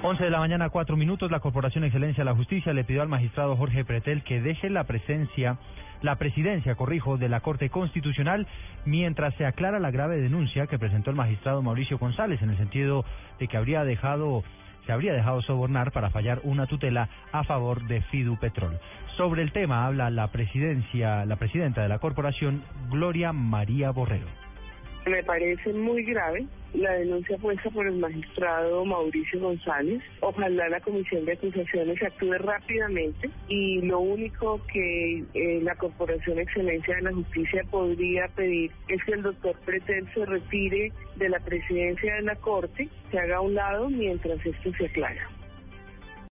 11 de la mañana, 4 minutos. La Corporación Excelencia de la Justicia le pidió al magistrado Jorge Pretel que deje la presencia, la presidencia, corrijo, de la Corte Constitucional mientras se aclara la grave denuncia que presentó el magistrado Mauricio González en el sentido de que habría dejado se habría dejado sobornar para fallar una tutela a favor de Fidu Petrol. Sobre el tema habla la presidencia, la presidenta de la corporación, Gloria María Borrero. Me parece muy grave la denuncia puesta por el magistrado Mauricio González. Ojalá la Comisión de Acusaciones actúe rápidamente y lo único que eh, la Corporación Excelencia de la Justicia podría pedir es que el doctor Pretel se retire de la presidencia de la Corte, se haga a un lado mientras esto se aclara.